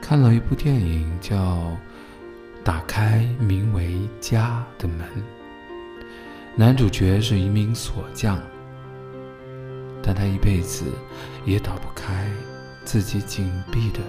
看了一部电影叫打开名为家的门男主角是一名锁匠但他一辈子也打不开自己紧闭的